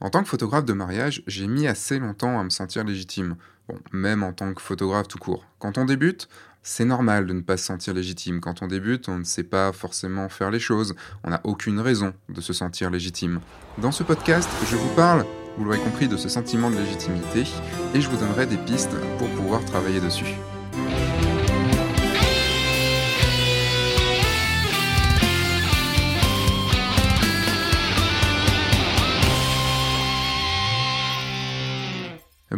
En tant que photographe de mariage, j'ai mis assez longtemps à me sentir légitime. Bon, même en tant que photographe tout court. Quand on débute, c'est normal de ne pas se sentir légitime. Quand on débute, on ne sait pas forcément faire les choses. On n'a aucune raison de se sentir légitime. Dans ce podcast, je vous parle, vous l'aurez compris, de ce sentiment de légitimité et je vous donnerai des pistes pour pouvoir travailler dessus.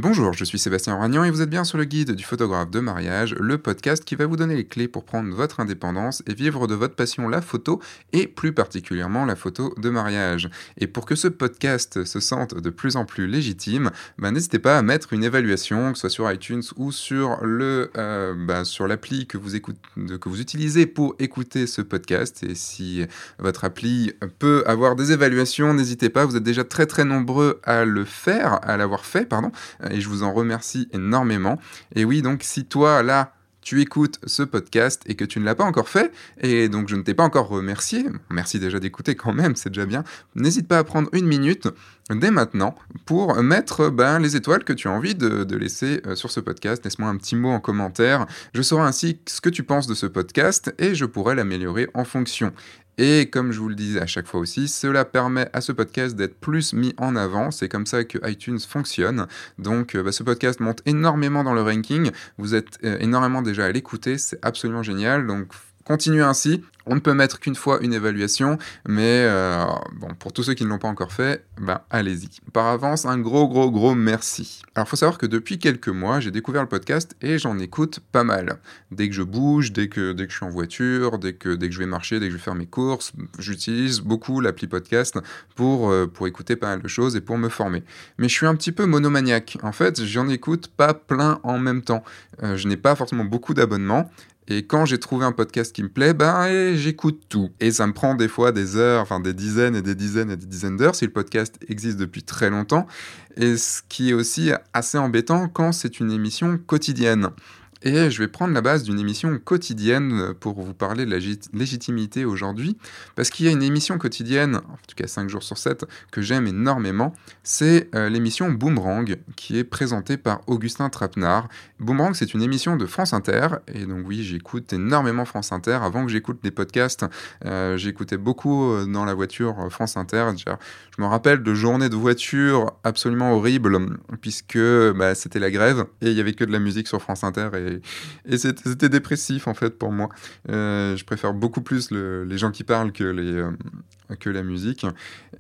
Bonjour, je suis Sébastien Ragnan et vous êtes bien sur le guide du photographe de mariage, le podcast qui va vous donner les clés pour prendre votre indépendance et vivre de votre passion la photo et plus particulièrement la photo de mariage. Et pour que ce podcast se sente de plus en plus légitime, bah, n'hésitez pas à mettre une évaluation, que ce soit sur iTunes ou sur le euh, bah, sur l'appli que vous que vous utilisez pour écouter ce podcast. Et si votre appli peut avoir des évaluations, n'hésitez pas, vous êtes déjà très très nombreux à le faire, à l'avoir fait, pardon et je vous en remercie énormément. Et oui, donc si toi, là, tu écoutes ce podcast et que tu ne l'as pas encore fait, et donc je ne t'ai pas encore remercié, merci déjà d'écouter quand même, c'est déjà bien, n'hésite pas à prendre une minute dès maintenant pour mettre ben, les étoiles que tu as envie de, laisser euh, sur ce podcast. Laisse-moi un petit mot en commentaire, je saurai ainsi ce que tu penses de ce podcast et je pourrai l'améliorer en fonction. Et comme je vous le disais à chaque fois aussi, cela permet à ce podcast d'être plus mis en avant. C'est comme ça que iTunes fonctionne. Donc euh, bah, ce podcast monte énormément dans le ranking. Vous êtes euh, énormément déjà à l'écouter. C'est absolument génial. Donc continuez ainsi. On ne peut mettre qu'une fois une évaluation, mais euh, pour tous ceux qui ne l'ont pas encore fait, ben allez-y. Par avance, un gros gros gros merci. Alors faut savoir que depuis quelques mois, j'ai découvert le podcast et j'en écoute pas mal. Dès que je bouge, dès que, je suis en voiture, dès que, je vais marcher, dès que je vais faire mes courses, j'utilise beaucoup l'appli podcast pour, euh, pour écouter pas mal de choses et pour me former. Mais je suis un petit peu monomaniaque. En fait, j'en écoute pas plein en même temps. Euh, je n'ai pas forcément beaucoup d'abonnements et quand j'ai trouvé un podcast qui me plaît, ben j'écoute tout. Et ça me prend des fois des heures, enfin des dizaines et des dizaines et des dizaines d'heures si le podcast existe depuis très longtemps. Et ce qui est aussi assez embêtant quand c'est une émission quotidienne. Et je vais prendre la base d'une émission quotidienne pour vous parler de la légitimité aujourd'hui, parce qu'il y a une émission quotidienne, en tout cas 5 jours sur 7, que j'aime énormément, c'est euh, l'émission Boomerang, qui est présentée par Augustin Trapenard. Boomerang, c'est une émission de France Inter, et donc oui, j'écoute énormément France Inter. Avant que j'écoute des podcasts, euh, j'écoutais beaucoup euh, dans la voiture France Inter. Je me rappelle de journées de voiture absolument horribles, puisque bah, c'était la grève, et il n'y avait que de la musique sur France Inter, et, c'était dépressif en fait pour moi. Euh, je préfère beaucoup plus les gens qui parlent que, les, euh, que la musique.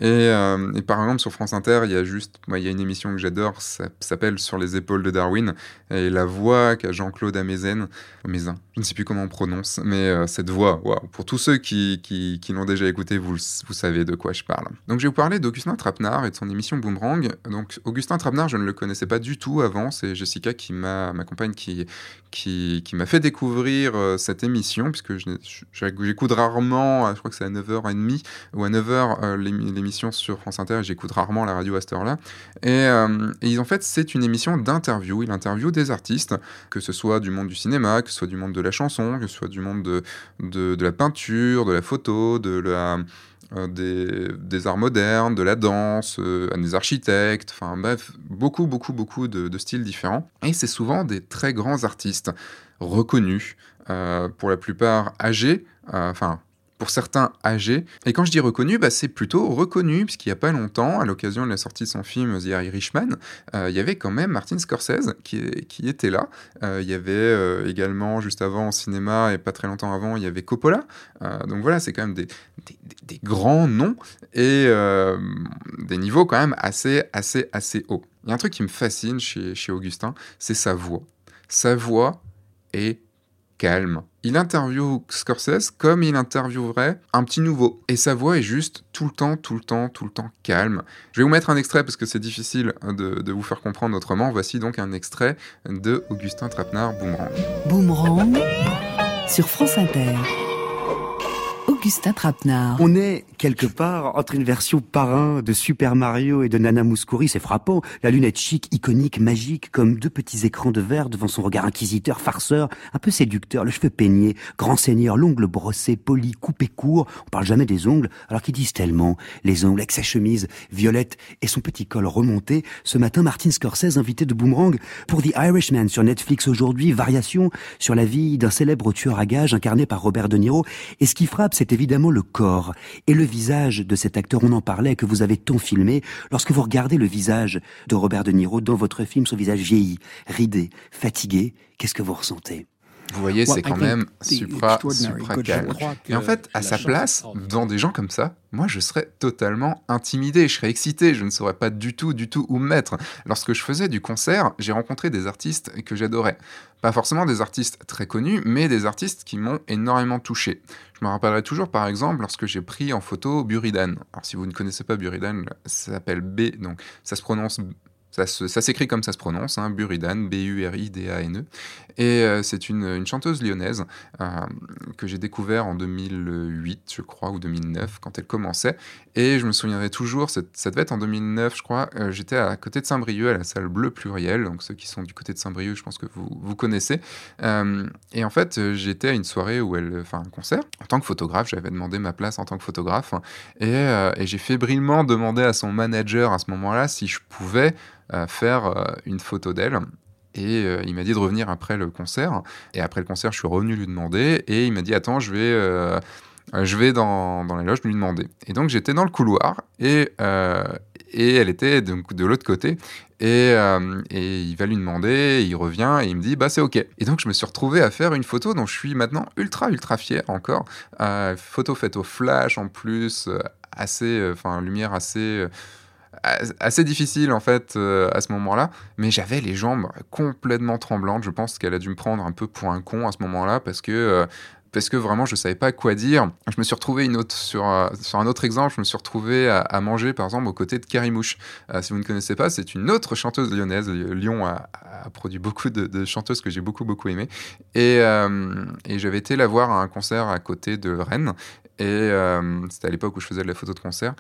Euh, et, par exemple sur France Inter, il y a juste, il y a une émission que j'adore, ça s'appelle Sur les épaules de Darwin, et la voix qu'a Jean-Claude Amezen, Amezen, je ne sais plus comment on prononce, mais cette voix, pour tous ceux qui, qui, l'ont déjà écouté, vous, vous savez de quoi je parle. Donc je vais vous parler d'Augustin Trapenard et de son émission Boomerang. Donc Augustin Trapenard, je ne le connaissais pas du tout avant, c'est Jessica qui m'a, ma qui, qui, m'a fait découvrir euh, cette émission, puisque j'écoute rarement, je crois que c'est à 9h30 ou à 9h euh, l'émission sur France Inter, j'écoute rarement la radio à cette heure-là. Et, euh, et, en fait, c'est une émission d'interview. Il interview des artistes, que ce soit du monde du cinéma, que ce soit du monde de la chanson, que ce soit du monde de, de, de la peinture, de la photo, de la euh, des, arts modernes, de la danse, euh, des architectes, enfin bref, beaucoup, beaucoup, beaucoup de, styles différents. Et c'est souvent des très grands artistes reconnus, euh, pour la plupart âgés, enfin pour certains âgés. Et quand je dis reconnu, bah, c'est plutôt reconnu, puisqu'il n'y a pas longtemps, à l'occasion de la sortie de son film The Irishman, euh, il y avait quand même Martin Scorsese qui, était là. Euh, il y avait euh, également, juste avant au cinéma, et pas très longtemps avant, il y avait Coppola. donc voilà, c'est quand même des, grands noms et des niveaux quand même assez, assez, assez hauts. Il y a un truc qui me fascine chez Augustin, c'est sa voix. Sa voix est calme. Il interviewe Scorsese comme il interviewerait un petit nouveau. Et sa voix est juste tout le temps, tout le temps, tout le temps calme. Je vais vous mettre un extrait parce que c'est difficile de, vous faire comprendre autrement. Voici donc un extrait de Augustin Trapenard, Boomerang. Boomerang sur France Inter. On est quelque part entre une version parrain de Super Mario et de Nana Mouskouri, c'est frappant. La lunette chic, iconique, magique, comme deux petits écrans de verre devant son regard inquisiteur, farceur, un peu séducteur, le cheveu peigné, grand seigneur, l'ongle brossé, poli, coupé court. On parle jamais des ongles, alors qu'ils disent tellement. Les ongles avec sa chemise violette et son petit col remonté. Ce matin, Martin Scorsese, invité de Boomerang pour The Irishman sur Netflix aujourd'hui, variation sur la vie d'un célèbre tueur à gages incarné par Robert De Niro. Et ce qui frappe, c'est évidemment le corps et le visage de cet acteur. On en parlait, que vous avez tant filmé. Lorsque vous regardez le visage de Robert De Niro dans votre film, son visage vieilli, ridé, fatigué, qu'est-ce que vous ressentez? Vous voyez, c'est quand même supra, supra calme. Et en fait, à sa place, dans des gens comme ça, moi, je serais totalement intimidé, je serais excité, je ne saurais pas du tout, du tout où me mettre. Lorsque je faisais du concert, j'ai rencontré des artistes que j'adorais. Pas forcément des artistes très connus, mais des artistes qui m'ont énormément touché. Je me rappellerai toujours, par exemple, lorsque j'ai pris en photo Buridan. Alors, si vous ne connaissez pas Buridan, ça s'appelle B, donc ça se prononce ça, s'écrit comme ça se prononce, hein, Buridan, B-U-R-I-D-A-N-E. Et euh, c'est une, chanteuse lyonnaise euh, que j'ai découvert en 2008, je crois, ou 2009, quand elle commençait. Et je me souviendrai toujours, ça devait être en 2009, je crois, euh, j'étais à côté de Saint-Brieuc, à la salle Bleu Pluriel. Donc ceux qui sont du côté de Saint-Brieuc, je pense que vous, vous connaissez. et en fait, j'étais à une soirée où elle, enfin un concert, en tant que photographe, j'avais demandé ma place en tant que photographe. Et j'ai fébrilement demandé à son manager à ce moment-là si je pouvais faire euh, une photo d'elle. Et euh, il m'a dit de revenir après le concert. Et après le concert, je suis revenu lui demander. Et il m'a dit Attends, je vais, euh, je vais dans, dans les loges lui demander. Et donc j'étais dans le couloir. Et, et elle était donc de l'autre côté. Et, et, il va lui demander, il revient et il me dit bah c'est ok. Et donc je me suis retrouvé à faire une photo dont je suis maintenant ultra ultra fier encore. photo faite au flash en plus, assez, enfin lumière assez assez difficile en fait euh, à ce moment-là, mais j'avais les jambes complètement tremblantes. Je pense qu'elle a dû me prendre un peu pour un con à ce moment-là parce que euh, parce que vraiment je savais pas quoi dire. Je me suis retrouvé une autre sur euh, sur un autre exemple, je me suis retrouvé à, manger par exemple aux côtés de Carrie Mouche. si vous ne connaissez pas, c'est une autre chanteuse lyonnaise. Lyon a, produit beaucoup de, chanteuses que j'ai beaucoup beaucoup aimées et, et j'avais été la voir à un concert à côté de Rennes et c'était à l'époque où je faisais de la photo de concert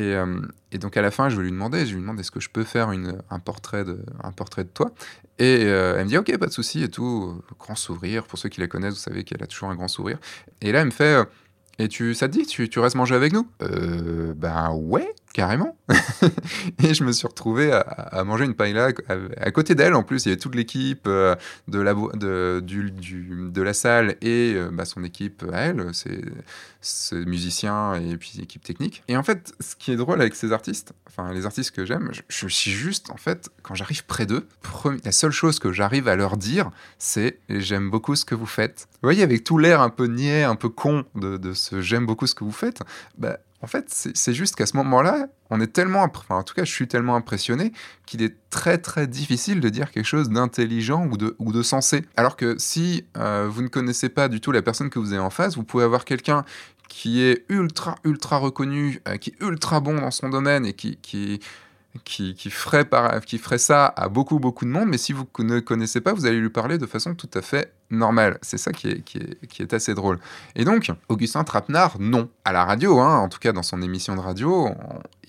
euh, et, donc à la fin, je lui demander, je lui demande est-ce que je peux faire un, portrait de, un portrait de toi? Et euh, elle me dit ok, pas de souci et tout, grand sourire. Pour ceux qui la connaissent, vous savez qu'elle a toujours un grand sourire. Et là, elle me fait euh, et tu, ça te dit, tu, tu restes manger avec nous? Euh, Ben ouais, carrément. et je me suis retrouvé à, manger une paella à, côté d'elle. En plus, il y avait toute l'équipe euh, de, la, de, du, de la salle et euh, bah, son équipe à elle, c'est musiciens et puis équipe technique. Et en fait, ce qui est drôle avec ces artistes, enfin les artistes que j'aime, je, suis juste, en fait, quand j'arrive près d'eux, la seule chose que j'arrive à leur dire, c'est j'aime beaucoup ce que vous faites. Vous voyez, avec tout l'air un peu niais, un peu con de, de ce j'aime beaucoup ce que vous faites, bah, en fait, c'est juste qu'à ce moment-là, on est tellement, enfin, en tout cas, je suis tellement impressionné qu'il est très très difficile de dire quelque chose d'intelligent ou de, ou de sensé. Alors que si euh, vous ne connaissez pas du tout la personne que vous avez en face, vous pouvez avoir quelqu'un qui est ultra ultra reconnu, euh, qui est ultra bon dans son domaine et qui, qui qui, ferait qui ferait ça à beaucoup, beaucoup de monde, mais si vous ne connaissez pas, vous allez lui parler de façon tout à fait normale. C'est ça qui est, qui, est, qui est, assez drôle. Et donc, Augustin Trapenard, non. À la radio, hein, en tout cas dans son émission de radio,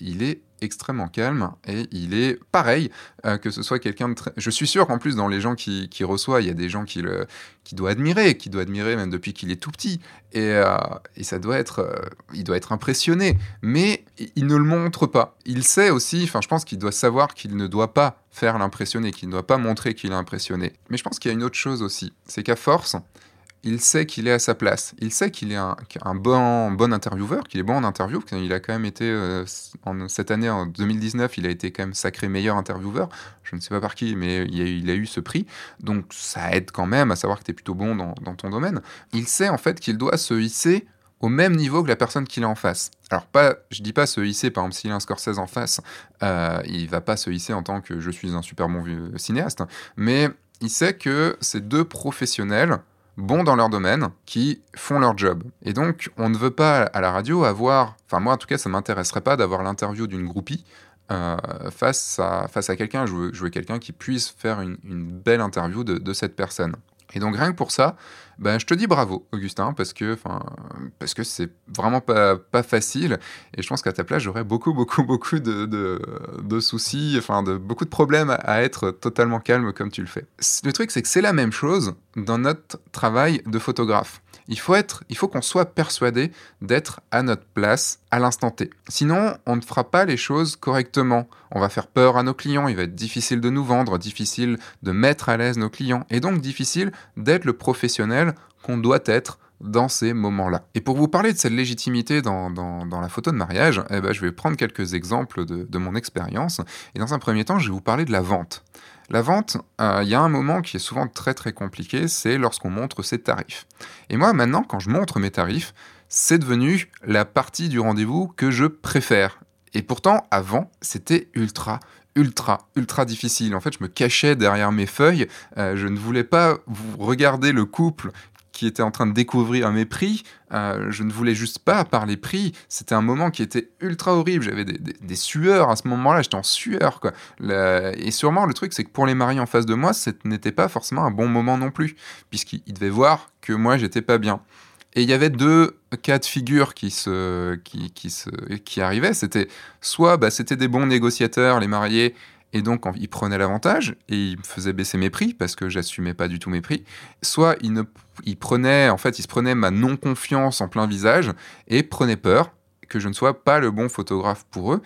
il est extrêmement calme et il est pareil euh, que ce soit quelqu'un de très... Je suis sûr qu'en plus dans les gens qui, reçoit, il y a des gens qui le qui doit admirer, qui doit admirer même depuis qu'il est tout petit et, euh, et ça doit être euh, il doit être impressionné, mais il ne le montre pas. Il sait aussi, enfin je pense qu'il doit savoir qu'il ne doit pas faire l'impressionner, qu'il ne doit pas montrer qu'il est impressionné. Mais je pense qu'il y a une autre chose aussi, c'est qu'à force il sait qu'il est à sa place. Il sait qu'il est un, bon, intervieweur, qu'il est bon en interview. Il a quand même été, euh, en, cette année, en 2019, il a été quand même sacré meilleur intervieweur. Je ne sais pas par qui, mais il a, eu ce prix. Donc ça aide quand même à savoir que tu es plutôt bon dans, ton domaine. Il sait en fait qu'il doit se hisser au même niveau que la personne qu'il a en face. Alors pas, je dis pas se hisser, par exemple s'il a un Scorsese en face, euh, il va pas se hisser en tant que je suis un super bon cinéaste, mais il sait que ces deux professionnels bons dans leur domaine, qui font leur job. Et donc, on ne veut pas à la radio avoir, enfin moi en tout cas, ça m'intéresserait pas d'avoir l'interview d'une groupie euh, face à, face à quelqu'un. Je veux, je veux quelqu'un qui puisse faire une, belle interview de, cette personne. Et donc rien que pour ça, ben, je te dis bravo, Augustin, parce que, parce que c'est vraiment pas, facile. Et je pense qu'à ta place, j'aurais beaucoup, beaucoup, beaucoup de, de, soucis, enfin, de, beaucoup de problèmes à, être totalement calme comme tu le fais. Le truc, c'est que c'est la même chose dans notre travail de photographe. Il faut être, il faut qu'on soit persuadé d'être à notre place à l'instant T. Sinon, on ne fera pas les choses correctement. On va faire peur à nos clients, il va être difficile de nous vendre, difficile de mettre à l'aise nos clients, et donc difficile d'être le professionnel qu'on doit être dans ces moments-là. Et pour vous parler de cette légitimité dans, la photo de mariage, eh ben, je vais prendre quelques exemples de, de mon expérience. Et dans un premier temps, je vais vous parler de la vente. La vente, euh, il y a un moment qui est souvent très très compliqué, c'est lorsqu'on montre ses tarifs. Et moi maintenant, quand je montre mes tarifs, c'est devenu la partie du rendez-vous que je préfère. Et pourtant, avant, c'était ultra, ultra, ultra difficile. En fait, je me cachais derrière mes feuilles. Euh, je ne voulais pas vous regarder le couple qui était en train de découvrir mes prix. Euh, je ne voulais juste pas parler prix. C'était un moment qui était ultra horrible. J'avais des, sueurs à ce moment-là. J'étais en sueur. Quoi. Et sûrement, le truc, c'est que pour les mariés en face de moi, ce n'était pas forcément un bon moment non plus, puisqu'ils devaient voir que moi, j'étais pas bien. Et il y avait deux cas de figure qui, se, qui, se, qui arrivaient. C'était soit bah, c'était des bons négociateurs, les mariés, et donc, ils prenaient l'avantage et ils me faisaient baisser mes prix parce que j'assumais pas du tout mes prix. Soit ils, ne, en fait, ils se prenaient ma non-confiance en plein visage et prenaient peur que je ne sois pas le bon photographe pour eux.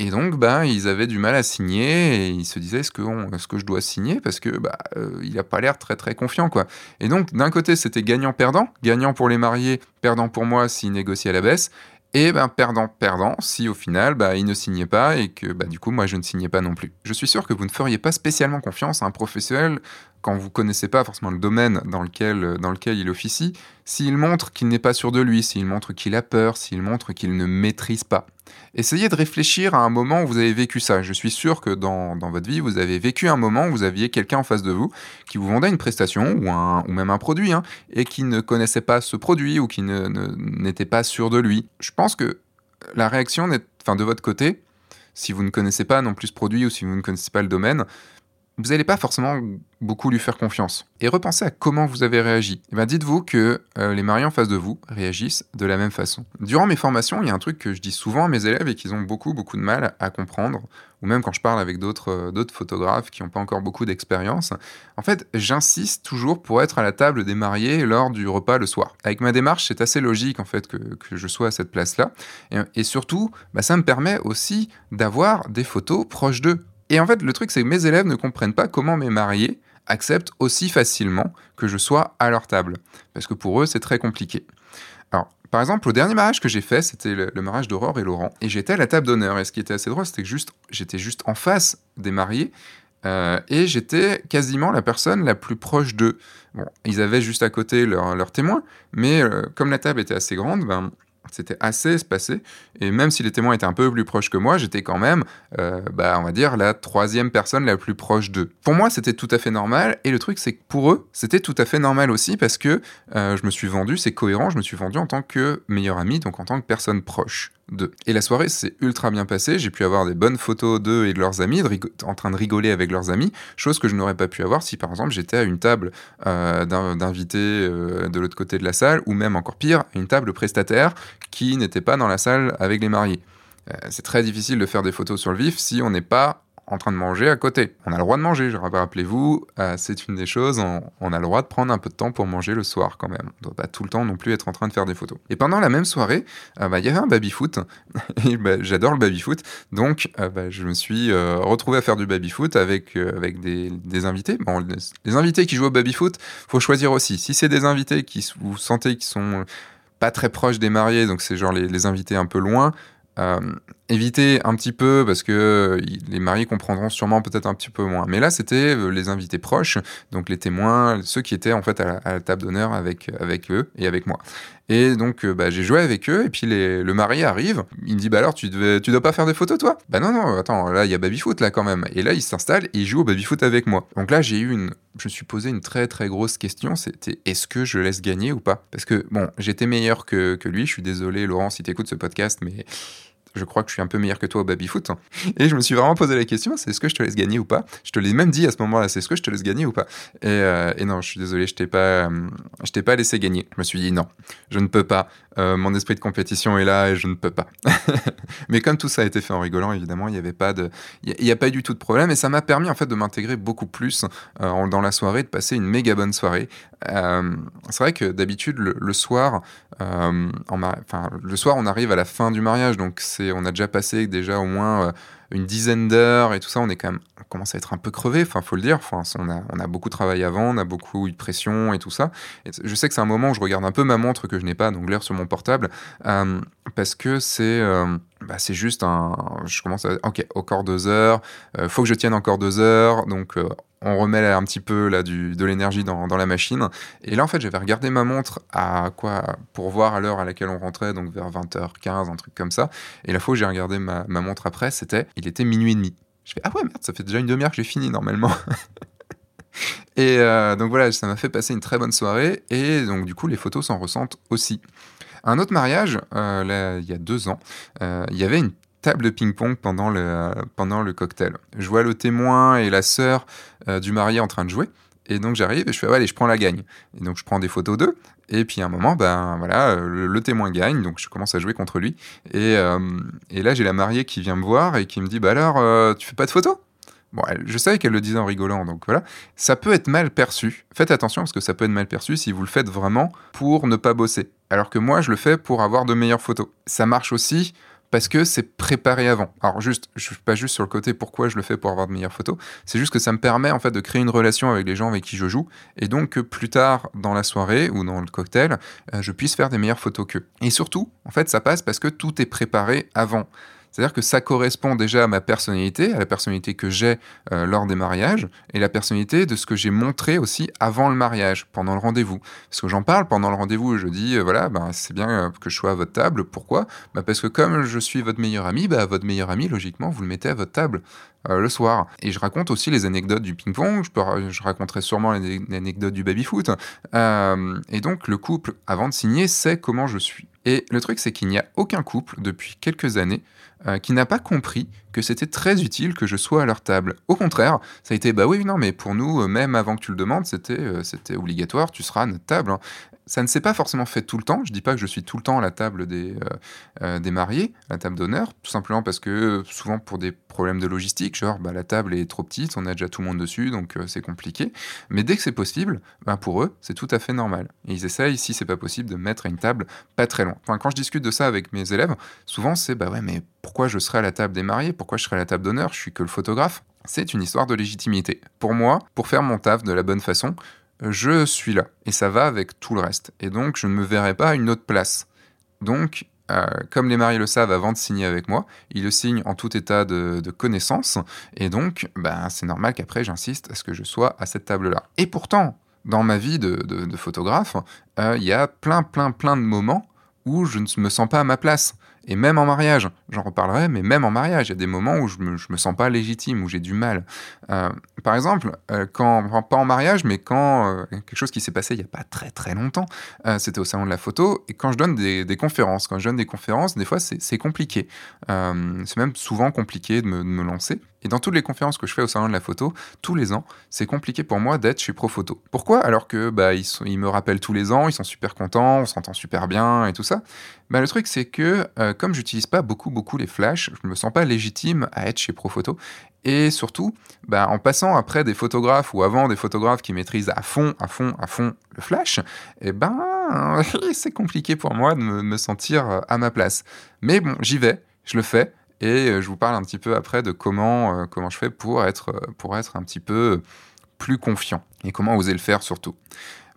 Et donc, ben, ils avaient du mal à signer et ils se disaient est-ce que, est que je dois signer parce que bah, euh, il n'a pas l'air très très confiant quoi. Et donc, d'un côté, c'était gagnant-perdant, gagnant pour les mariés, perdant pour moi s'ils négociaient à la baisse. Et ben perdant, perdant, si au final bah, il ne signait pas et que bah, du coup moi je ne signais pas non plus. Je suis sûr que vous ne feriez pas spécialement confiance à un professionnel quand vous connaissez pas forcément le domaine dans lequel, dans lequel il officie, s'il montre qu'il n'est pas sûr de lui, s'il montre qu'il a peur, s'il montre qu'il ne maîtrise pas. Essayez de réfléchir à un moment où vous avez vécu ça. Je suis sûr que dans, votre vie, vous avez vécu un moment où vous aviez quelqu'un en face de vous qui vous vendait une prestation ou, un, ou même un produit hein, et qui ne connaissait pas ce produit ou qui n'était pas sûr de lui. Je pense que la réaction enfin, de votre côté, si vous ne connaissez pas non plus ce produit ou si vous ne connaissez pas le domaine, vous n'allez pas forcément beaucoup lui faire confiance. Et repensez à comment vous avez réagi. Eh ben dites-vous que euh, les mariés en face de vous réagissent de la même façon. Durant mes formations, il y a un truc que je dis souvent à mes élèves et qu'ils ont beaucoup beaucoup de mal à comprendre, ou même quand je parle avec d'autres euh, photographes qui n'ont pas encore beaucoup d'expérience. En fait, j'insiste toujours pour être à la table des mariés lors du repas le soir. Avec ma démarche, c'est assez logique en fait que, que, je sois à cette place-là. Et, surtout, bah, ça me permet aussi d'avoir des photos proches d'eux et en fait, le truc, c'est que mes élèves ne comprennent pas comment mes mariés acceptent aussi facilement que je sois à leur table. Parce que pour eux, c'est très compliqué. Alors, par exemple, au dernier mariage que j'ai fait, c'était le, mariage d'Aurore et Laurent, et j'étais à la table d'honneur. Et ce qui était assez drôle, c'était que juste, j'étais juste en face des mariés, euh, et j'étais quasiment la personne la plus proche d'eux. Bon, ils avaient juste à côté leur, témoin, mais euh, comme la table était assez grande, ben, c'était assez espacé. Et même si les témoins étaient un peu plus proches que moi, j'étais quand même, euh, bah, on va dire, la troisième personne la plus proche d'eux. Pour moi, c'était tout à fait normal. Et le truc, c'est que pour eux, c'était tout à fait normal aussi parce que euh, je me suis vendu, c'est cohérent, je me suis vendu en tant que meilleur ami, donc en tant que personne proche. Et la soirée s'est ultra bien passée. J'ai pu avoir des bonnes photos d'eux et de leurs amis, en train de rigoler avec leurs amis, chose que je n'aurais pas pu avoir si par exemple j'étais à une table euh, d'invités euh, de l'autre côté de la salle, ou même encore pire, une table de prestataires qui n'était pas dans la salle avec les mariés. Euh, c'est très difficile de faire des photos sur le vif si on n'est pas en train de manger à côté. On a le droit de manger, rappelez-vous, euh, c'est une des choses, on, a le droit de prendre un peu de temps pour manger le soir quand même. On doit pas tout le temps non plus être en train de faire des photos. Et pendant la même soirée, euh, bah, il y avait un baby-foot, et bah, j'adore le baby-foot, donc euh, bah, je me suis retrouvé à faire du baby-foot avec, avec des, invités. Bon, les, invités qui jouent au baby-foot, faut choisir aussi. Si c'est des invités qui vous sentez qui sont pas très proches des mariés, donc c'est genre les, les invités un peu loin, éviter un petit peu parce que euh, les mariés comprendront sûrement peut-être un petit peu moins. Mais là, c'était euh, les invités proches, donc les témoins, ceux qui étaient en fait à la, table d'honneur avec, avec eux et avec moi. Et donc, bah, j'ai joué avec eux, et puis le mari arrive, il me dit, bah alors, tu, devais, dois pas faire des photos, toi? Bah non, non, attends, là, il y a baby-foot, là, quand même. Et là, il s'installe, et il joue au baby-foot avec moi. Donc là, j'ai eu une... Je me suis posé une très, très grosse question, c'était, est-ce que je laisse gagner ou pas? Parce que, bon, j'étais meilleur que, que lui, je suis désolé, Laurent, si tu écoutes ce podcast, mais je crois que je suis un peu meilleur que toi au baby-foot. Et je me suis vraiment posé la question, c'est est-ce que je te laisse gagner ou pas? Je te l'ai même dit à ce moment-là, c'est est-ce que je te laisse gagner ou pas? Et, euh, non, je suis désolé, je t'ai pas, je t'ai pas laissé gagner. Je me suis dit non, je ne peux pas. Euh, mon esprit de compétition est là et je ne peux pas. Mais comme tout ça a été fait en rigolant, évidemment, il n'y avait pas de, il n'y a, pas eu du tout de problème et ça m'a permis en fait de m'intégrer beaucoup plus euh, dans la soirée, de passer une méga bonne soirée. Euh, c'est vrai que d'habitude le, soir, enfin le soir, on arrive à la fin du mariage, donc on a déjà passé déjà au moins une dizaine d'heures et tout ça, on est quand même, on commence à être un peu crevé, enfin, faut le dire. Enfin, on a, on a beaucoup travaillé avant, on a beaucoup eu de pression et tout ça. Je sais que c'est un moment où je regarde un peu ma montre que je n'ai pas, donc l'heure sur mon portable, euh, parce que c'est, euh, bah, c'est juste un, je commence à, ok, encore deux heures, euh, faut que je tienne encore deux heures, donc on remet un petit peu là, du, de l'énergie dans, dans, la machine. Et là, en fait, j'avais regardé ma montre à quoi pour voir à l'heure à laquelle on rentrait, donc vers 20h15, un truc comme ça. Et la fois où j'ai regardé ma, ma, montre après, c'était, il était minuit et demi. Je fais, ah ouais, merde, ça fait déjà une demi-heure que j'ai fini normalement. et euh, donc voilà, ça m'a fait passer une très bonne soirée. Et donc, du coup, les photos s'en ressentent aussi. Un autre mariage, euh, là, il y a deux ans, euh, il y avait une table de ping-pong pendant le, pendant le cocktail. Je vois le témoin et la sœur euh, du marié en train de jouer. Et donc j'arrive et je fais, ouais, allez, je prends la gagne. Et donc je prends des photos d'eux. Et puis à un moment, ben voilà, le, témoin gagne, donc je commence à jouer contre lui. Et, euh, et là, j'ai la mariée qui vient me voir et qui me dit, bah alors, euh, tu fais pas de photos? Bon, je savais qu'elle le disait en rigolant, donc voilà. Ça peut être mal perçu. Faites attention parce que ça peut être mal perçu si vous le faites vraiment pour ne pas bosser. Alors que moi, je le fais pour avoir de meilleures photos. Ça marche aussi parce que c'est préparé avant. Alors juste, je suis pas juste sur le côté pourquoi je le fais pour avoir de meilleures photos, c'est juste que ça me permet en fait de créer une relation avec les gens avec qui je joue et donc que plus tard dans la soirée ou dans le cocktail, euh, je puisse faire des meilleures photos qu'eux. Et surtout, en fait, ça passe parce que tout est préparé avant. C'est-à-dire que ça correspond déjà à ma personnalité, à la personnalité que j'ai euh, lors des mariages, et la personnalité de ce que j'ai montré aussi avant le mariage, pendant le rendez-vous. Parce que j'en parle pendant le rendez-vous, je dis, euh, voilà, ben, c'est bien euh, que je sois à votre table. Pourquoi? Ben, Parce que comme je suis votre meilleur ami, ben, votre meilleur ami, logiquement, vous le mettez à votre table le soir. Et je raconte aussi les anecdotes du ping-pong, je, raconterai sûrement les anecdotes du baby-foot. et donc, le couple, avant de signer, sait comment je suis. Et le truc, c'est qu'il n'y a aucun couple depuis quelques années euh, qui n'a pas compris que c'était très utile que je sois à leur table. Au contraire, ça a été bah oui, non, mais pour nous, euh, même avant que tu le demandes, c'était euh, c'était obligatoire, tu seras à notre table. Ça ne s'est pas forcément fait tout le temps. Je dis pas que je suis tout le temps à la table des, des mariés, à la table d'honneur, tout simplement parce que souvent pour des problèmes de logistique, genre bah, la table est trop petite, on a déjà tout le monde dessus, donc c'est compliqué. Mais dès que c'est possible, bah, pour eux, c'est tout à fait normal. Et ils essayent, si c'est pas possible, de mettre une table pas très loin. Enfin, quand je discute de ça avec mes élèves, souvent c'est bah ouais, mais pourquoi je serais à la table des mariés? Pourquoi je serais à la table d'honneur? Je suis que le photographe. C'est une histoire de légitimité. Pour moi, pour faire mon taf de la bonne façon, je suis là. Et ça va avec tout le reste. Et donc, je ne me verrai pas à une autre place. Donc, euh, comme les mariés le savent avant de signer avec moi, ils le signent en tout état de, connaissance. Et donc, ben, c'est normal qu'après, j'insiste à ce que je sois à cette table-là. Et pourtant, dans ma vie de, photographe, euh, il y a plein, plein, plein de moments où je ne me sens pas à ma place. Et même en mariage, j'en reparlerai, mais même en mariage, il y a des moments où je me, me sens pas légitime, où j'ai du mal. Euh, par exemple, euh, quand, pas en mariage, mais quand euh, quelque chose qui s'est passé il y a pas très très longtemps, c'était au salon de la photo, et quand je donne des, conférences, quand je donne des conférences, des fois c'est compliqué. c'est même souvent compliqué de me, de me lancer. Et dans toutes les conférences que je fais au salon de la photo, tous les ans, c'est compliqué pour moi d'être chez Profoto. Pourquoi? Alors que bah, ils, me rappellent tous les ans, ils sont super contents, on s'entend super bien et tout ça. Bah, le truc, c'est que euh, comme j'utilise pas beaucoup, beaucoup les flashs, je me sens pas légitime à être chez Profoto. Et surtout, bah, en passant après des photographes ou avant des photographes qui maîtrisent à fond, à fond, à fond le flash, eh ben, c'est compliqué pour moi de me, me sentir euh, à ma place. Mais bon, j'y vais, je le fais. Et euh, je vous parle un petit peu après de comment, comment je fais pour être, pour être un petit peu plus confiant et comment oser le faire surtout.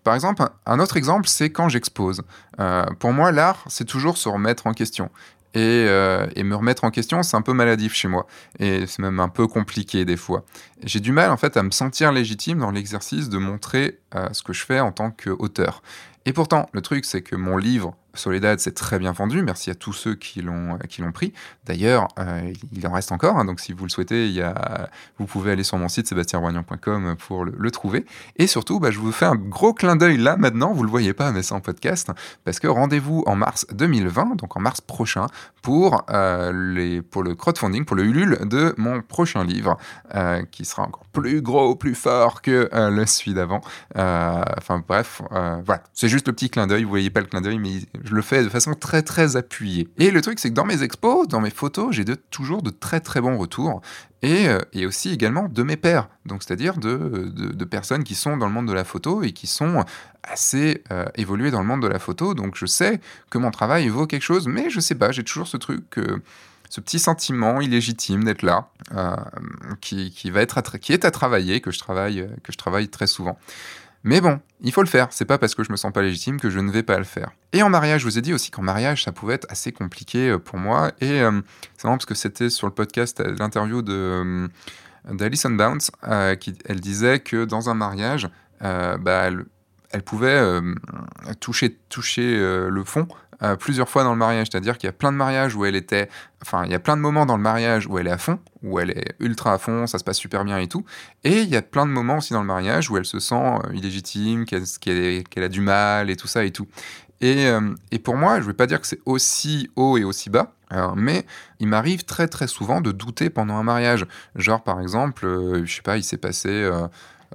Par exemple, un autre exemple, c'est quand j'expose. Euh, pour moi, l'art, c'est toujours se remettre en question. Et, euh, me remettre en question, c'est un peu maladif chez moi. Et c'est même un peu compliqué des fois. J'ai du mal en fait à me sentir légitime dans l'exercice de montrer euh, ce que je fais en tant qu'auteur. Et pourtant, le truc, c'est que mon livre Soledad, c'est très bien vendu. Merci à tous ceux qui l'ont pris. D'ailleurs, euh, il en reste encore. hein, donc, si vous le souhaitez, il y a, vous pouvez aller sur mon site sébastienroignan.com pour le, trouver. Et surtout, bah, je vous fais un gros clin d'œil là maintenant. Vous le voyez pas, mais c'est en podcast, parce que rendez-vous en mars 2020, donc en mars prochain, pour euh, les pour le crowdfunding, pour le Ulule de mon prochain livre, euh, qui sera encore plus gros, plus fort que le celui d'avant. Enfin bref, voilà. C'est juste le petit clin d'œil. Vous voyez pas le clin d'œil, mais je le fais de façon très très appuyée. Et le truc, c'est que dans mes expos, dans mes photos, j'ai de, toujours de très très bons retours. Et, euh, aussi également de mes pairs, donc c'est-à-dire de, personnes qui sont dans le monde de la photo et qui sont assez euh, évoluées dans le monde de la photo. Donc je sais que mon travail vaut quelque chose, mais je sais pas, j'ai toujours ce truc. ce petit sentiment illégitime d'être là, euh, qui, qui va être qui est à travailler, que je travaille, que je travaille très souvent. Mais bon, il faut le faire. C'est pas parce que je me sens pas légitime que je ne vais pas le faire. Et en mariage, je vous ai dit aussi qu'en mariage, ça pouvait être assez compliqué euh, pour moi. Et euh, c'est marrant parce que c'était sur le podcast, euh, l'interview d'Alison Bounce, qui elle disait que dans un mariage, bah, elle, elle pouvait toucher toucher le fond euh, plusieurs fois dans le mariage. C'est-à-dire qu'il y a plein de mariages où elle était, enfin, il y a plein de moments dans le mariage où elle est à fond, où elle est ultra à fond, ça se passe super bien et tout. Et il y a plein de moments aussi dans le mariage où elle se sent euh, illégitime, qu'elle a du mal et tout ça et tout. Et, euh, pour moi, je ne vais pas dire que c'est aussi haut et aussi bas, euh, mais il m'arrive très très souvent de douter pendant un mariage. Genre par exemple, euh, je sais pas, il s'est passé,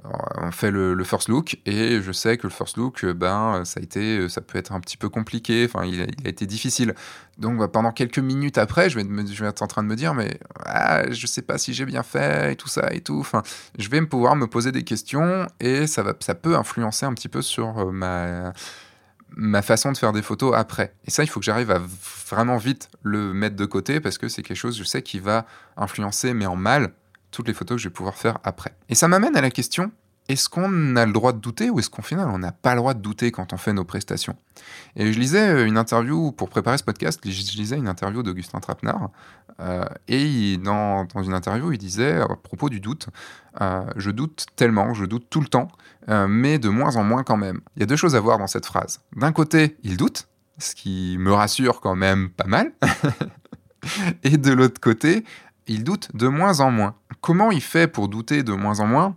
on fait le, first look et je sais que le first look, euh, ben ça a été, ça peut être un petit peu compliqué. Enfin, il a, été difficile. Donc bah, pendant quelques minutes après, je vais, je vais être en train de me dire, mais ah, je sais pas si j'ai bien fait et tout ça et tout. Enfin, je vais pouvoir me poser des questions et ça va, ça peut influencer un petit peu sur euh, ma ma façon de faire des photos après. Et ça, il faut que j'arrive à vraiment vite le mettre de côté parce que c'est quelque chose, je sais, qui va influencer, mais en mal, toutes les photos que je vais pouvoir faire après. Et ça m'amène à la question, est-ce qu'on a le droit de douter ou est-ce qu'au final, on n'a pas le droit de douter quand on fait nos prestations? Et je lisais euh, une interview, pour préparer ce podcast, je lisais une interview d'Augustin Trapenard, euh, et dans, une interview, il disait, à propos du doute, euh, je doute tellement, je doute tout le temps, mais de moins en moins quand même. Il y a deux choses à voir dans cette phrase. D'un côté, il doute, ce qui me rassure quand même pas mal. Et de l'autre côté, il doute de moins en moins. Comment il fait pour douter de moins en moins?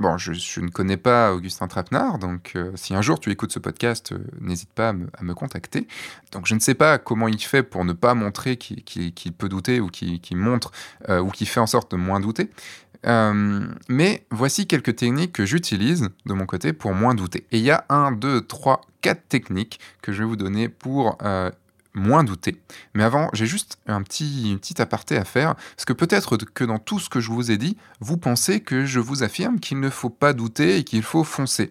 Bon, je, ne connais pas Augustin Trapenard, donc euh, si un jour tu écoutes ce podcast, euh, n'hésite pas à me, contacter. Donc je ne sais pas comment il fait pour ne pas montrer qu'il peut douter ou qu'il montre euh, ou qu'il fait en sorte de moins douter. Mais voici quelques techniques que j'utilise de mon côté pour moins douter. Et il y a un, deux, trois, quatre techniques que je vais vous donner pour moins douter. Mais avant, j'ai juste un petit, une petite aparté à faire, parce que peut-être que dans tout ce que je vous ai dit, vous pensez que je vous affirme qu'il ne faut pas douter et qu'il faut foncer.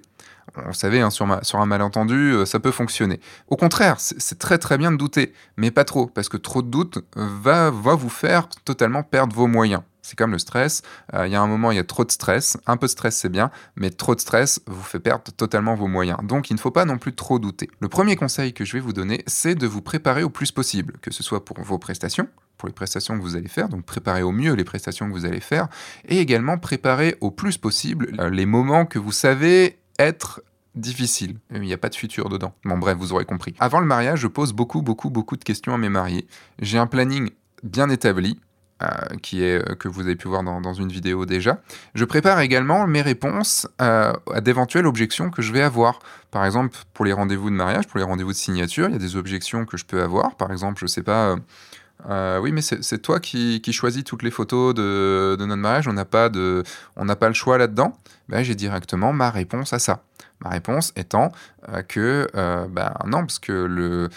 Vous savez, hein, sur, un malentendu, euh, ça peut fonctionner. Au contraire, c'est très très bien de douter, mais pas trop, parce que trop de doute va, va vous faire totalement perdre vos moyens. C'est comme le stress. Euh, Il y a un moment, il y a trop de stress. Un peu de stress, c'est bien, mais trop de stress vous fait perdre totalement vos moyens. Donc, il ne faut pas non plus trop douter. Le premier conseil que je vais vous donner, c'est de vous préparer au plus possible, que ce soit pour vos prestations, pour les prestations que vous allez faire, donc préparer au mieux les prestations que vous allez faire, et également préparer au plus possible euh, les moments que vous savez être difficiles. Il n'y a pas de futur dedans. Bon, bref, vous aurez compris. Avant le mariage, je pose beaucoup, beaucoup, beaucoup de questions à mes mariés. J'ai un planning bien établi. Euh, qui est euh, que vous avez pu voir dans, une vidéo déjà. Je prépare également mes réponses euh, à d'éventuelles objections que je vais avoir. Par exemple, pour les rendez-vous de mariage, pour les rendez-vous de signature, il y a des objections que je peux avoir. Par exemple, je sais pas. oui, mais c'est toi qui, qui choisis toutes les photos de, notre mariage. On n'a pas de, on pas le choix là-dedans. Ben, j'ai directement ma réponse à ça. Ma réponse étant que, ben non, parce que le,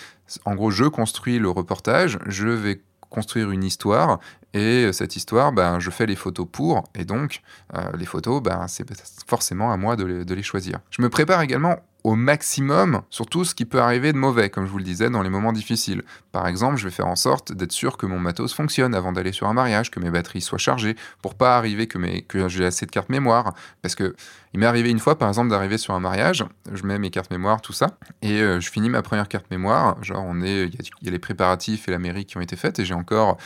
en gros, je construis le reportage, je vais construire une histoire et cette histoire, ben, je fais les photos pour et donc euh, les photos, ben, c'est forcément à moi de les choisir. Je me prépare également au maximum sur tout ce qui peut arriver de mauvais, comme je vous le disais, dans les moments difficiles. Par exemple, je vais faire en sorte d'être sûr que mon matos fonctionne avant d'aller sur un mariage, que mes batteries soient chargées, pour pas arriver que, mes, que j'ai assez de cartes mémoire. Parce que il m'est arrivé une fois, par exemple, d'arriver sur un mariage, je mets mes cartes mémoire, tout ça, et euh, je finis ma première carte mémoire. Genre, on est, il y, a- les préparatifs et la mairie qui ont été faites, et j'ai encore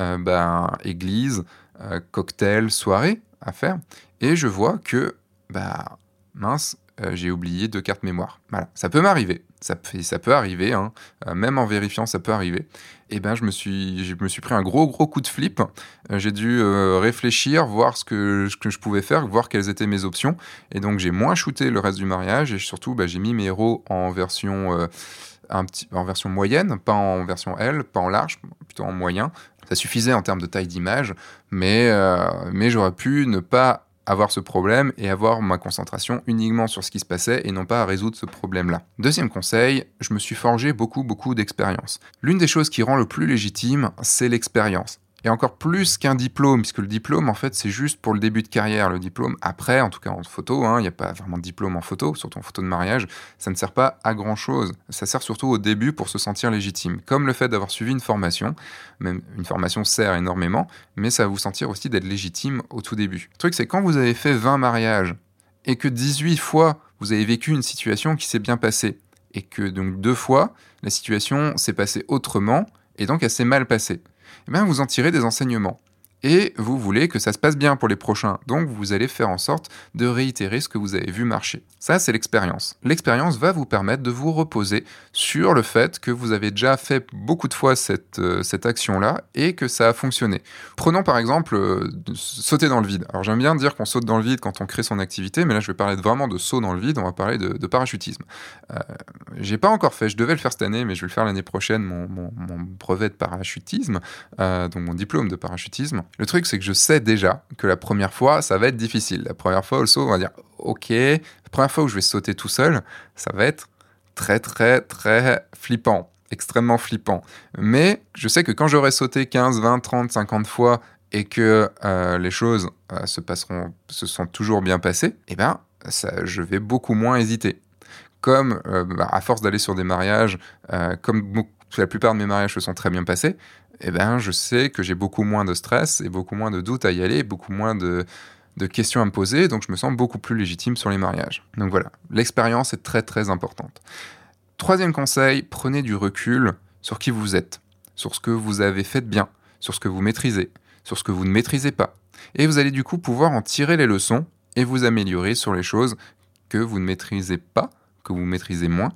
euh, ben, église, euh, cocktail, soirée à faire. Et je vois que, bah, mince, euh, j'ai oublié deux cartes mémoire. Voilà, ça peut m'arriver. ça, peut arriver, hein. euh, même en vérifiant, ça peut arriver. Et eh ben, je me suis, je me suis pris un gros, gros coup de flip. Euh, j'ai dû réfléchir, voir ce que, que, je pouvais faire, voir quelles étaient mes options. Et donc, j'ai moins shooté le reste du mariage et surtout, bah, j'ai mis mes héros en version, un petit, en version moyenne, pas en version L, pas en large, plutôt en moyen. Ça suffisait en termes de taille d'image, mais, mais j'aurais pu ne pas avoir ce problème et avoir ma concentration uniquement sur ce qui se passait et non pas à résoudre ce problème-là. Deuxième conseil, je me suis forgé beaucoup beaucoup d'expérience. L'une des choses qui rend le plus légitime, c'est l'expérience et encore plus qu'un diplôme, puisque le diplôme, en fait, c'est juste pour le début de carrière. Le diplôme, après, en tout cas en photo, hein, il n'y a pas vraiment de diplôme en photo, surtout en photo de mariage, ça ne sert pas à grand-chose. Ça sert surtout au début pour se sentir légitime. Comme le fait d'avoir suivi une formation, même une formation sert énormément, mais ça va vous sentir aussi d'être légitime au tout début. Le truc, c'est quand vous avez fait 20 mariages, et que 18 fois, vous avez vécu une situation qui s'est bien passée, et que donc deux fois, la situation s'est passée autrement, et donc elle s'est mal passée eh bien, vous en tirez des enseignements et vous voulez que ça se passe bien pour les prochains. Donc vous allez faire en sorte de réitérer ce que vous avez vu marcher. Ça, c'est l'expérience. L'expérience va vous permettre de vous reposer sur le fait que vous avez déjà fait beaucoup de fois cette, euh, cette action-là et que ça a fonctionné. Prenons par exemple euh, sauter dans le vide. Alors j'aime bien dire qu'on saute dans le vide quand on crée son activité, mais là je vais parler vraiment de saut dans le vide, on va parler de, parachutisme. Euh, j'ai pas encore fait, je devais le faire cette année, mais je vais le faire l'année prochaine, mon, mon, brevet de parachutisme, donc mon diplôme de parachutisme. Le truc, c'est que je sais déjà que la première fois, ça va être difficile. La première fois, le saut, on va dire, ok, première fois où je vais sauter tout seul, ça va être très, très, très flippant, extrêmement flippant. Mais je sais que quand j'aurai sauté 15, 20, 30, 50 fois et que euh, les choses euh, se passeront, se sont toujours bien passées, eh ben, je vais beaucoup moins hésiter. Comme euh, bah, à force d'aller sur des mariages, comme la plupart de mes mariages se sont très bien passés, eh ben, je sais que j'ai beaucoup moins de stress et beaucoup moins de doutes à y aller, beaucoup moins de, questions à me poser, donc je me sens beaucoup plus légitime sur les mariages. Donc voilà, l'expérience est très très importante. Troisième conseil, prenez du recul sur qui vous êtes, sur ce que vous avez fait de bien, sur ce que vous maîtrisez, sur ce que vous ne maîtrisez pas. Et vous allez du coup pouvoir en tirer les leçons et vous améliorer sur les choses que vous ne maîtrisez pas, que vous maîtrisez moins,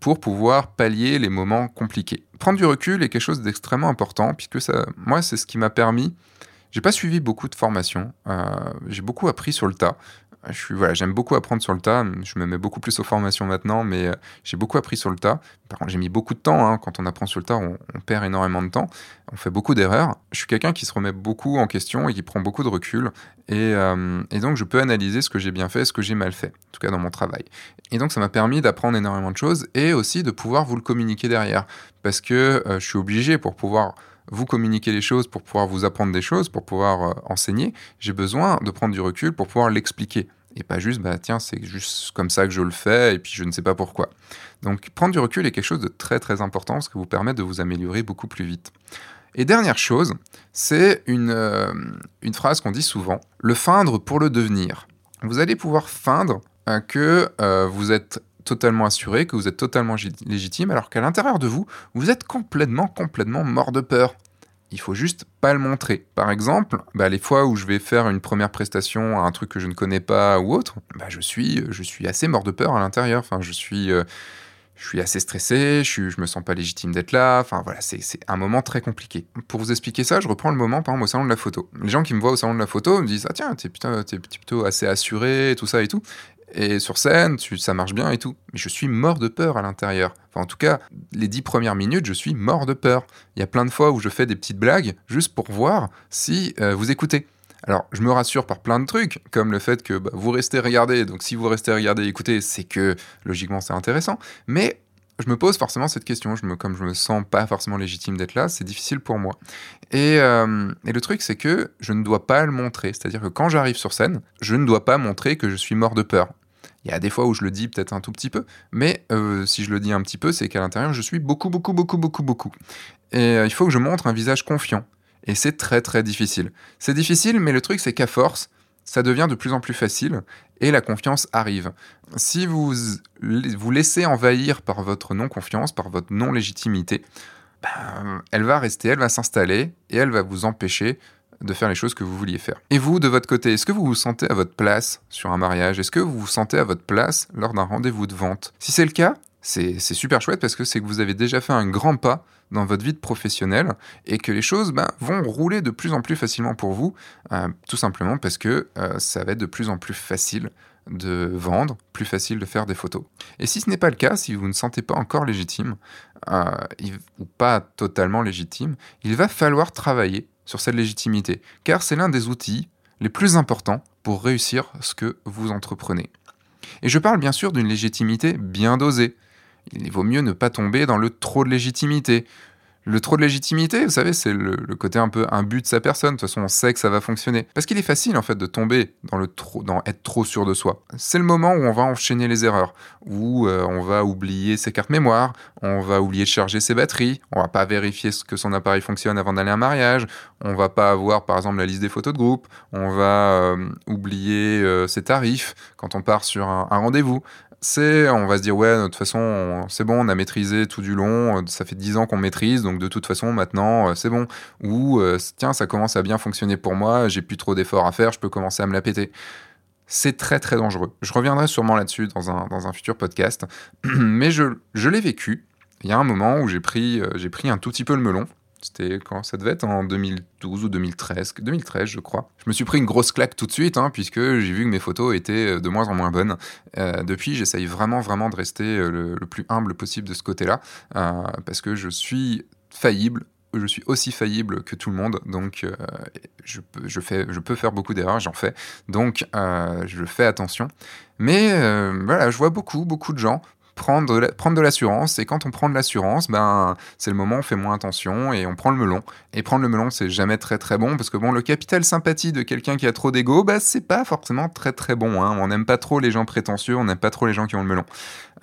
pour pouvoir pallier les moments compliqués. Prendre du recul est quelque chose d'extrêmement important, puisque ça, moi, c'est ce qui m'a permis. J'ai pas suivi beaucoup de formations, euh, j'ai beaucoup appris sur le tas. Je suis, voilà, j'aime beaucoup apprendre sur le tas. Je me mets beaucoup plus aux formations maintenant, mais euh, j'ai beaucoup appris sur le tas. Par contre, j'ai mis beaucoup de temps. Hein. Quand on apprend sur le tas, on, perd énormément de temps. On fait beaucoup d'erreurs. Je suis quelqu'un qui se remet beaucoup en question et qui prend beaucoup de recul. Et, euh, et donc, je peux analyser ce que j'ai bien fait, ce que j'ai mal fait, en tout cas dans mon travail. Et donc, ça m'a permis d'apprendre énormément de choses et aussi de pouvoir vous le communiquer derrière. Parce que euh, je suis obligé pour pouvoir vous communiquer les choses, pour pouvoir vous apprendre des choses, pour pouvoir enseigner, j'ai besoin de prendre du recul pour pouvoir l'expliquer et pas juste, bah tiens, c'est juste comme ça que je le fais et puis je ne sais pas pourquoi. Donc prendre du recul est quelque chose de très très important, ce qui vous permet de vous améliorer beaucoup plus vite. Et dernière chose, c'est une, euh, une phrase qu'on dit souvent, le feindre pour le devenir. Vous allez pouvoir feindre euh, que euh, vous êtes totalement assuré, que vous êtes totalement légitime, alors qu'à l'intérieur de vous, vous êtes complètement, complètement mort de peur il faut juste pas le montrer. Par exemple, bah, les fois où je vais faire une première prestation à un truc que je ne connais pas ou autre, bah, je, suis, je suis assez mort de peur à l'intérieur. Enfin, je suis, euh, je suis assez stressé, je, ne me sens pas légitime d'être là. Enfin, voilà, c'est un moment très compliqué. Pour vous expliquer ça, je reprends le moment, par exemple, au salon de la photo. Les gens qui me voient au salon de la photo me disent Ah, tiens, t'es es plutôt assez assuré, tout ça et tout. Et sur scène, ça marche bien et tout. Mais je suis mort de peur à l'intérieur. Enfin, en tout cas, les dix premières minutes, je suis mort de peur. Il y a plein de fois où je fais des petites blagues juste pour voir si euh, vous écoutez. Alors, je me rassure par plein de trucs, comme le fait que bah, vous restez regarder. Donc, si vous restez regarder et écouter, c'est que logiquement c'est intéressant. Mais je me pose forcément cette question. Comme je me sens pas forcément légitime d'être là, c'est difficile pour moi. Et, euh, et le truc, c'est que je ne dois pas le montrer. C'est-à-dire que quand j'arrive sur scène, je ne dois pas montrer que je suis mort de peur. Il y a des fois où je le dis peut-être un tout petit peu, mais euh, si je le dis un petit peu, c'est qu'à l'intérieur, je suis beaucoup, beaucoup, beaucoup, beaucoup, beaucoup. Et euh, il faut que je montre un visage confiant. Et c'est très, très difficile. C'est difficile, mais le truc, c'est qu'à force, ça devient de plus en plus facile et la confiance arrive. Si vous vous laissez envahir par votre non-confiance, par votre non-légitimité, ben, elle va rester, elle va s'installer et elle va vous empêcher de faire les choses que vous vouliez faire. Et vous, de votre côté, est-ce que vous vous sentez à votre place sur un mariage? Est-ce que vous vous sentez à votre place lors d'un rendez-vous de vente? Si c'est le cas, c'est super chouette parce que c'est que vous avez déjà fait un grand pas dans votre vie de professionnel et que les choses ben, vont rouler de plus en plus facilement pour vous, euh, tout simplement parce que euh, ça va être de plus en plus facile de vendre, plus facile de faire des photos. Et si ce n'est pas le cas, si vous ne sentez pas encore légitime, euh, ou pas totalement légitime, il va falloir travailler sur cette légitimité, car c'est l'un des outils les plus importants pour réussir ce que vous entreprenez. Et je parle bien sûr d'une légitimité bien dosée. Il vaut mieux ne pas tomber dans le trop de légitimité, le trop de légitimité, vous savez, c'est le, côté un peu un but de sa personne. De toute façon, on sait que ça va fonctionner. Parce qu'il est facile, en fait, de tomber dans le trop, dans être trop sûr de soi. C'est le moment où on va enchaîner les erreurs, où euh, on va oublier ses cartes mémoire, on va oublier de charger ses batteries, on va pas vérifier que son appareil fonctionne avant d'aller à un mariage, on va pas avoir, par exemple, la liste des photos de groupe, on va euh, oublier euh, ses tarifs quand on part sur un rendez-vous c'est, on va se dire, ouais, de toute façon, c'est bon, on a maîtrisé tout du long, euh, ça fait 10 ans qu'on maîtrise, donc de toute façon, maintenant, euh, c'est bon. Ou, euh, tiens, ça commence à bien fonctionner pour moi, j'ai plus trop d'efforts à faire, je peux commencer à me la péter. C'est très très dangereux. Je reviendrai sûrement là-dessus dans un, dans un futur podcast, mais je, je l'ai vécu. Il y a un moment où j'ai pris, j'ai pris un tout petit peu le melon, c'était quand? Ça devait être en 2012 ou 2013, 2013 je crois. Je me suis pris une grosse claque tout de suite, hein, puisque j'ai vu que mes photos étaient euh, de moins en moins bonnes. Euh, depuis, j'essaye vraiment, vraiment de rester euh, le, plus humble possible de ce côté-là, parce que je suis faillible. Je suis aussi faillible que tout le monde, donc je, peux, je, fais, je peux faire beaucoup d'erreurs, j'en fais, donc je fais attention. Mais voilà, je vois beaucoup, beaucoup de gens prendre de, prendre de l'assurance. Et quand on prend de l'assurance, ben, c'est le moment où on fait moins attention et on prend le melon. Et prendre le melon, c'est jamais très très bon parce que bon, le capital sympathie de quelqu'un qui a trop d'ego, ben, c'est pas forcément très très bon. Hein. On n'aime pas trop les gens prétentieux, on n'aime pas trop les gens qui ont le melon.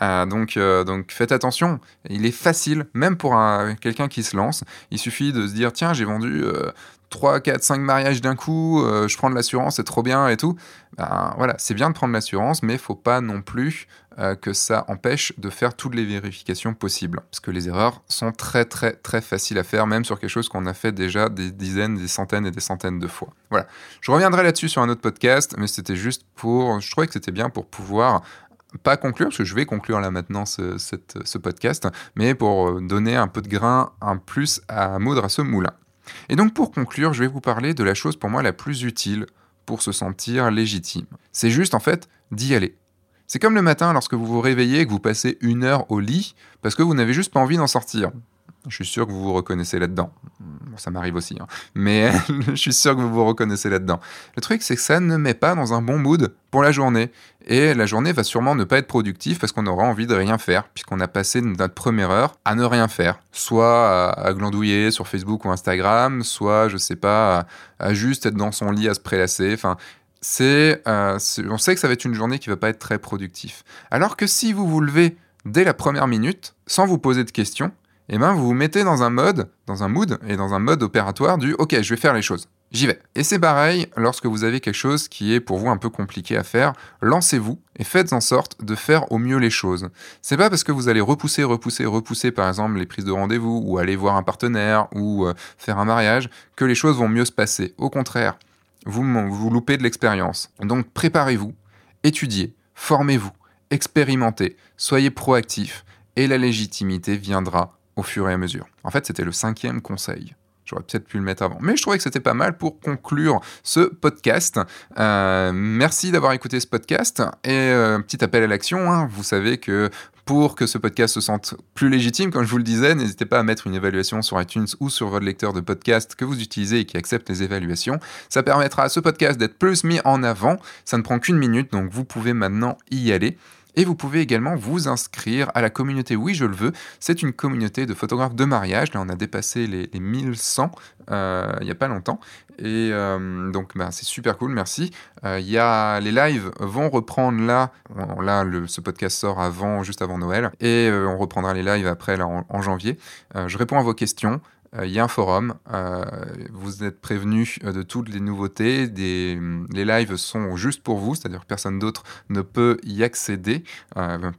Euh, donc, euh, donc faites attention. Il est facile, même pour quelqu'un qui se lance, il suffit de se dire tiens, j'ai vendu euh, 3, 4, 5 mariages d'un coup, euh, je prends de l'assurance, c'est trop bien et tout. Ben, voilà, c'est bien de prendre l'assurance, mais faut pas non plus euh, que ça empêche de faire toutes les vérifications possibles. Parce que les erreurs sont très très très faciles à faire, même sur quelque chose qu'on a fait déjà des dizaines, des centaines et des centaines de fois. Voilà. Je reviendrai là-dessus sur un autre podcast, mais c'était juste pour. Je trouvais que c'était bien pour pouvoir pas conclure, parce que je vais conclure là maintenant ce, ce podcast, mais pour euh, donner un peu de grain, un plus à moudre à ce moulin. Et donc pour conclure, je vais vous parler de la chose pour moi la plus utile pour se sentir légitime. C'est juste en fait d'y aller. C'est comme le matin lorsque vous vous réveillez et que vous passez une heure au lit parce que vous n'avez juste pas envie d'en sortir. Je suis sûr que vous vous reconnaissez là-dedans. Ça m'arrive aussi, hein. mais je suis sûr que vous vous reconnaissez là-dedans. Le truc, c'est que ça ne met pas dans un bon mood pour la journée. Et la journée va sûrement ne pas être productive parce qu'on aura envie de rien faire, puisqu'on a passé notre première heure à ne rien faire. Soit à, glandouiller sur Facebook ou Instagram, soit, je sais pas, à, juste être dans son lit à se prélasser. Enfin, c'est, euh, on sait que ça va être une journée qui va pas être très productive. Alors que si vous vous levez dès la première minute, sans vous poser de questions, eh ben vous vous mettez dans un mode, dans un mood et dans un mode opératoire du OK, je vais faire les choses. J'y vais. Et c'est pareil lorsque vous avez quelque chose qui est pour vous un peu compliqué à faire, lancez-vous et faites en sorte de faire au mieux les choses. C'est pas parce que vous allez repousser, repousser, repousser par exemple les prises de rendez-vous ou aller voir un partenaire ou euh, faire un mariage que les choses vont mieux se passer. Au contraire, vous, vous loupez de l'expérience. Donc préparez-vous, étudiez, formez-vous, expérimentez, soyez proactif et la légitimité viendra au fur et à mesure. En fait, c'était le cinquième conseil. J'aurais peut-être pu le mettre avant. Mais je trouvais que c'était pas mal pour conclure ce podcast. Euh, merci d'avoir écouté ce podcast. Et euh, petit appel à l'action, hein. vous savez que pour que ce podcast se sente plus légitime, comme je vous le disais, n'hésitez pas à mettre une évaluation sur iTunes ou sur votre lecteur de podcast que vous utilisez et qui accepte les évaluations. Ça permettra à ce podcast d'être plus mis en avant. Ça ne prend qu'une minute, donc vous pouvez maintenant y aller. Et vous pouvez également vous inscrire à la communauté Oui, je le veux. C'est une communauté de photographes de mariage. Là, on a dépassé les, 1100 euh, il n'y a pas longtemps. Et euh, donc, bah, c'est super cool, merci. Euh, y a, les lives vont reprendre là. Là, ce podcast sort avant, juste avant Noël. Et on reprendra les lives après, là, en janvier. je réponds à vos questions. Euh, il y a un forum. Euh, vous êtes prévenus euh, de toutes les nouveautés. Les lives sont juste pour vous, c'est-à-dire que personne d'autre ne peut y accéder,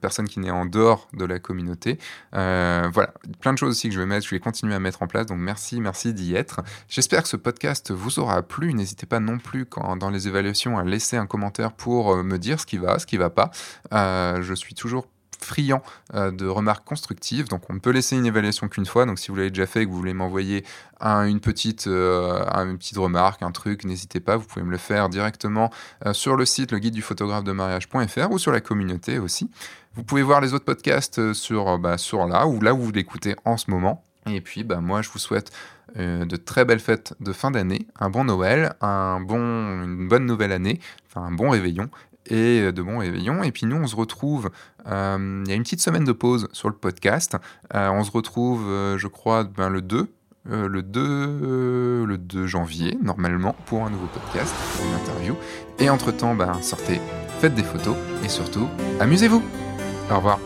personne qui n'est en dehors de la communauté. voilà, plein de choses aussi que je vais mettre, je vais continuer à mettre en place. Donc merci, merci d'y être. J'espère que ce podcast vous aura plu. N'hésitez pas non plus dans les évaluations à laisser un commentaire pour me dire ce qui va, ce qui va pas. je suis toujours friand de remarques constructives. Donc on ne peut laisser une évaluation qu'une fois. Donc si vous l'avez déjà fait et que vous voulez m'envoyer une, petite, une petite remarque, un truc, n'hésitez pas. Vous pouvez me le faire directement sur le site le guide du photographe de mariage.fr ou sur la communauté aussi. Vous pouvez voir les autres podcasts sur, bah, sur là ou là où vous l'écoutez en ce moment. Et puis, bah, moi, je vous souhaite euh, de très belles fêtes de fin d'année, un bon Noël, un bon, une bonne nouvelle année, enfin un bon réveillon et euh, de bons réveillons. Et puis nous, on se retrouve, euh, il y a une petite semaine de pause sur le podcast. on se retrouve, je crois, ben, le 2. le, 2, le 2 janvier, normalement, pour un nouveau podcast, pour une interview. Et entre-temps, ben, sortez, faites des photos et surtout, amusez-vous. Au revoir.